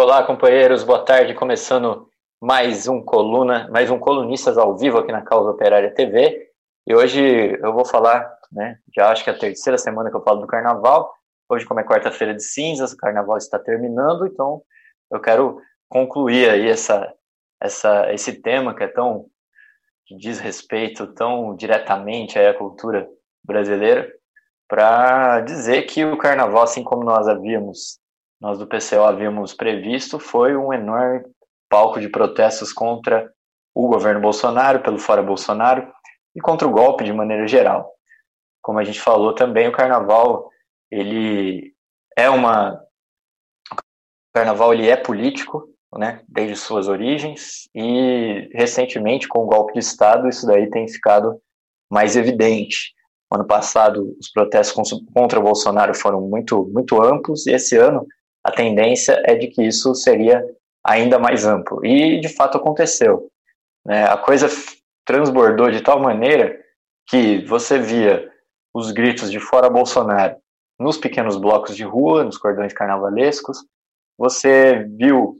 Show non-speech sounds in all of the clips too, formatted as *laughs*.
Olá, companheiros, boa tarde. Começando mais um coluna, mais um colunistas ao vivo aqui na Causa Operária TV. E hoje eu vou falar, né? Já acho que é a terceira semana que eu falo do Carnaval. Hoje, como é quarta-feira de cinzas, o Carnaval está terminando, então eu quero concluir aí essa, essa, esse tema que é tão que diz respeito tão diretamente à cultura brasileira, para dizer que o Carnaval, assim como nós havíamos nós do PCO havíamos previsto foi um enorme palco de protestos contra o governo Bolsonaro, pelo fora Bolsonaro, e contra o golpe de maneira geral. Como a gente falou também, o carnaval, ele é uma o carnaval ele é político, né, desde suas origens, e recentemente com o golpe de estado isso daí tem ficado mais evidente. Ano passado os protestos contra o Bolsonaro foram muito muito amplos e esse ano a tendência é de que isso seria ainda mais amplo. E, de fato, aconteceu. Né? A coisa transbordou de tal maneira que você via os gritos de fora Bolsonaro nos pequenos blocos de rua, nos cordões carnavalescos, você viu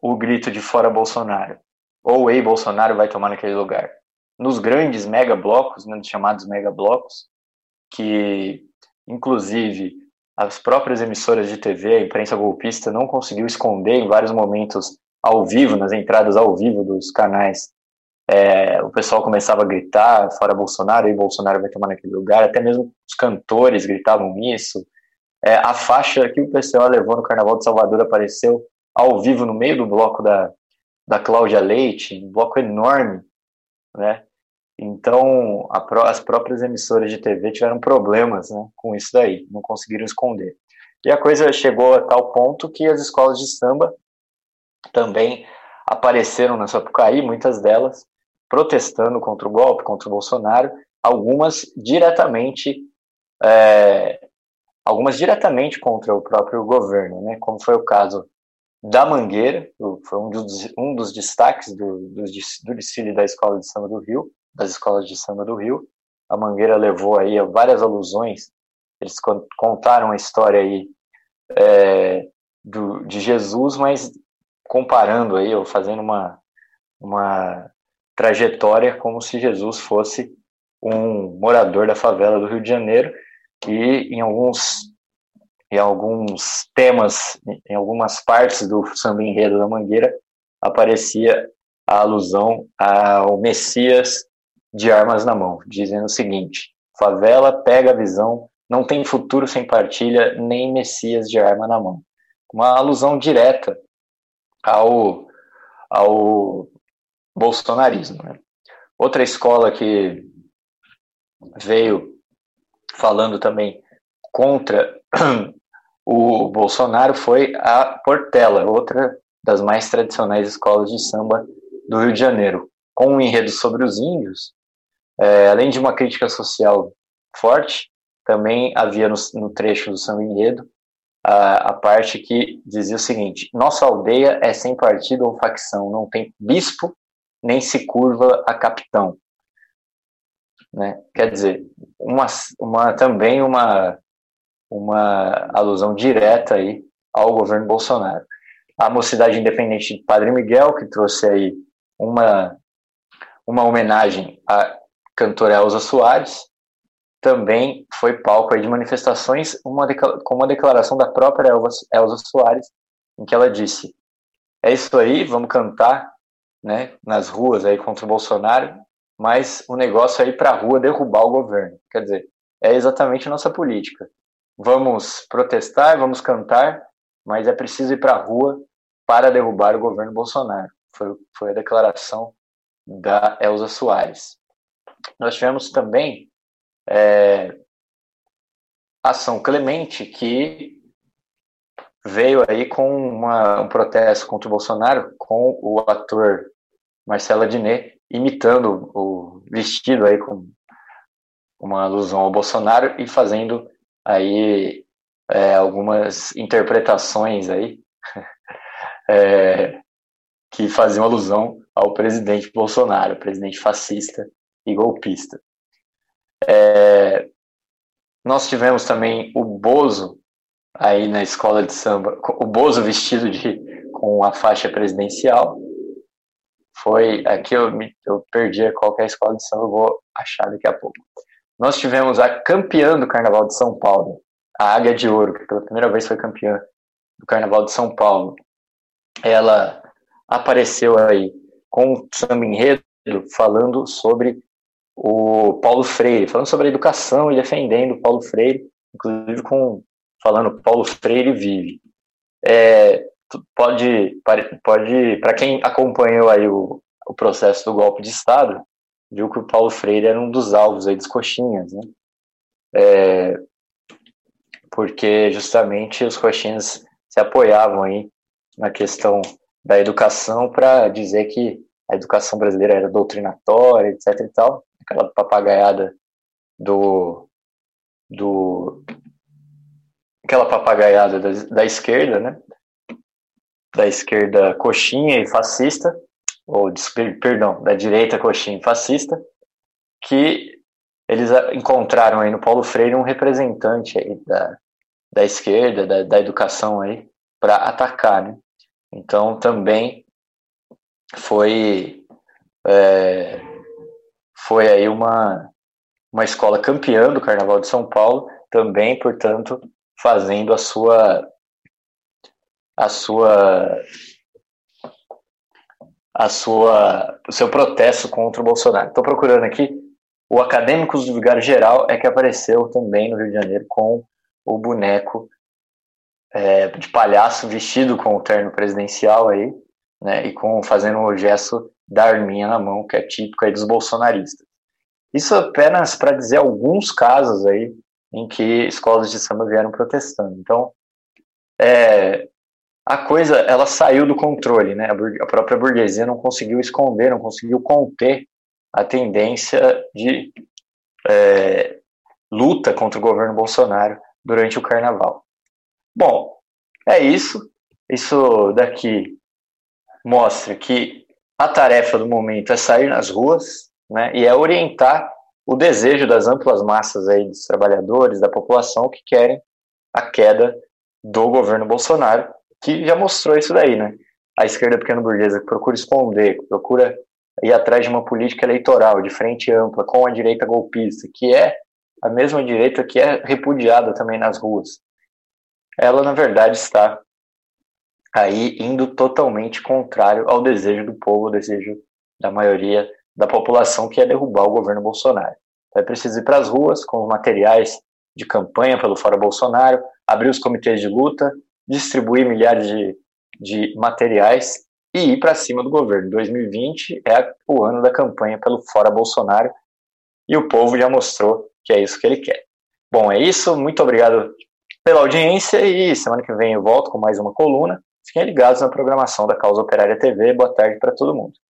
o grito de fora Bolsonaro, ou ei Bolsonaro vai tomar naquele lugar. Nos grandes mega blocos, né, chamados mega blocos, que inclusive as próprias emissoras de TV, a imprensa golpista não conseguiu esconder em vários momentos ao vivo, nas entradas ao vivo dos canais. É, o pessoal começava a gritar, fora Bolsonaro, e Bolsonaro vai tomar naquele lugar, até mesmo os cantores gritavam isso. É, a faixa que o PCO levou no Carnaval de Salvador apareceu ao vivo no meio do bloco da, da Cláudia Leite, um bloco enorme, né? Então, a, as próprias emissoras de TV tiveram problemas né, com isso daí, não conseguiram esconder. E a coisa chegou a tal ponto que as escolas de samba também apareceram na Sapucaí, muitas delas protestando contra o golpe, contra o Bolsonaro, algumas diretamente, é, algumas diretamente contra o próprio governo, né, como foi o caso da Mangueira, foi um dos, um dos destaques do, do, do desfile da Escola de Samba do Rio, das escolas de samba do Rio. A Mangueira levou aí várias alusões. Eles contaram a história aí é, do, de Jesus, mas comparando aí, ou fazendo uma, uma trajetória como se Jesus fosse um morador da favela do Rio de Janeiro e em alguns em alguns temas, em algumas partes do samba enredo da Mangueira aparecia a alusão ao Messias de armas na mão, dizendo o seguinte: favela pega a visão, não tem futuro sem partilha, nem messias de arma na mão. Uma alusão direta ao, ao bolsonarismo. Né? Outra escola que veio falando também contra *clears throat* o Bolsonaro foi a Portela, outra das mais tradicionais escolas de samba do Rio de Janeiro. Com um enredo sobre os índios, é, além de uma crítica social forte, também havia no, no trecho do São Enredo a, a, parte que dizia o seguinte: Nossa aldeia é sem partido ou facção, não tem bispo, nem se curva a capitão. Né? Quer dizer, uma, uma, também uma, uma alusão direta aí ao governo Bolsonaro. A Mocidade Independente de Padre Miguel, que trouxe aí uma, uma homenagem a cantora Elza Soares, também foi palco de manifestações uma com uma declaração da própria Elza, Soares, em que ela disse: É isso aí, vamos cantar né, nas ruas aí contra o Bolsonaro, mas o negócio é ir para a rua derrubar o governo. Quer dizer, é exatamente a nossa política. Vamos protestar, vamos cantar, mas é preciso ir para a rua para derrubar o governo Bolsonaro. Foi, foi a declaração da Elza Soares. Nós tivemos também é, Ação Clemente, que veio aí com uma, um protesto contra o Bolsonaro, com o ator Marcelo Adnet, imitando o vestido aí com uma alusão ao Bolsonaro e fazendo aí é, algumas interpretações aí *laughs* é, que faziam alusão ao presidente Bolsonaro, presidente fascista e golpista. É, nós tivemos também o Bozo aí na escola de samba, o Bozo vestido de com a faixa presidencial. Foi aqui eu, eu perdi qual é a escola de samba, eu vou achar daqui a pouco. Nós tivemos a campeã do Carnaval de São Paulo, a Águia de Ouro, que pela primeira vez foi campeã do Carnaval de São Paulo. Ela apareceu aí com o samba enredo falando sobre o Paulo Freire, falando sobre a educação e defendendo o Paulo Freire, inclusive com falando Paulo Freire vive. É, pode, pode para quem acompanhou aí o, o processo do golpe de Estado, viu que o Paulo Freire era um dos alvos aí dos coxinhas, né? É, porque justamente os coxinhas se apoiavam aí na questão da educação para dizer que a educação brasileira era doutrinatória, etc e tal, aquela papagaiada do do aquela papagaiada da, da esquerda, né? Da esquerda coxinha e fascista, ou perdão, da direita coxinha e fascista, que eles encontraram aí no Paulo Freire um representante aí da, da esquerda, da, da educação aí, para atacar, né? Então também foi é, foi aí uma uma escola campeã do Carnaval de São Paulo, também, portanto, fazendo a sua a sua a sua o seu protesto contra o Bolsonaro. Estou procurando aqui o Acadêmicos do Vigário Geral é que apareceu também no Rio de Janeiro com o boneco é, de palhaço vestido com o terno presidencial aí, né, e com fazendo o gesto da arminha na mão, que é típico aí dos bolsonaristas. Isso apenas para dizer alguns casos aí em que escolas de samba vieram protestando. Então, é, a coisa ela saiu do controle, né? A própria burguesia não conseguiu esconder, não conseguiu conter a tendência de é, luta contra o governo Bolsonaro durante o Carnaval. Bom, é isso. Isso daqui mostra que a tarefa do momento é sair nas ruas, né? E é orientar o desejo das amplas massas aí dos trabalhadores, da população que querem a queda do governo Bolsonaro, que já mostrou isso daí, né? A esquerda pequena burguesa que procura esconder, que procura ir atrás de uma política eleitoral de frente ampla com a direita golpista, que é a mesma direita que é repudiada também nas ruas. Ela, na verdade, está aí indo totalmente contrário ao desejo do povo, ao desejo da maioria da população que é derrubar o governo Bolsonaro. Então, é preciso ir para as ruas com os materiais de campanha pelo Fora Bolsonaro, abrir os comitês de luta, distribuir milhares de, de materiais e ir para cima do governo. 2020 é o ano da campanha pelo Fora Bolsonaro e o povo já mostrou que é isso que ele quer. Bom, é isso. Muito obrigado pela audiência e semana que vem eu volto com mais uma coluna. Fiquem ligados na programação da Causa Operária TV. Boa tarde para todo mundo.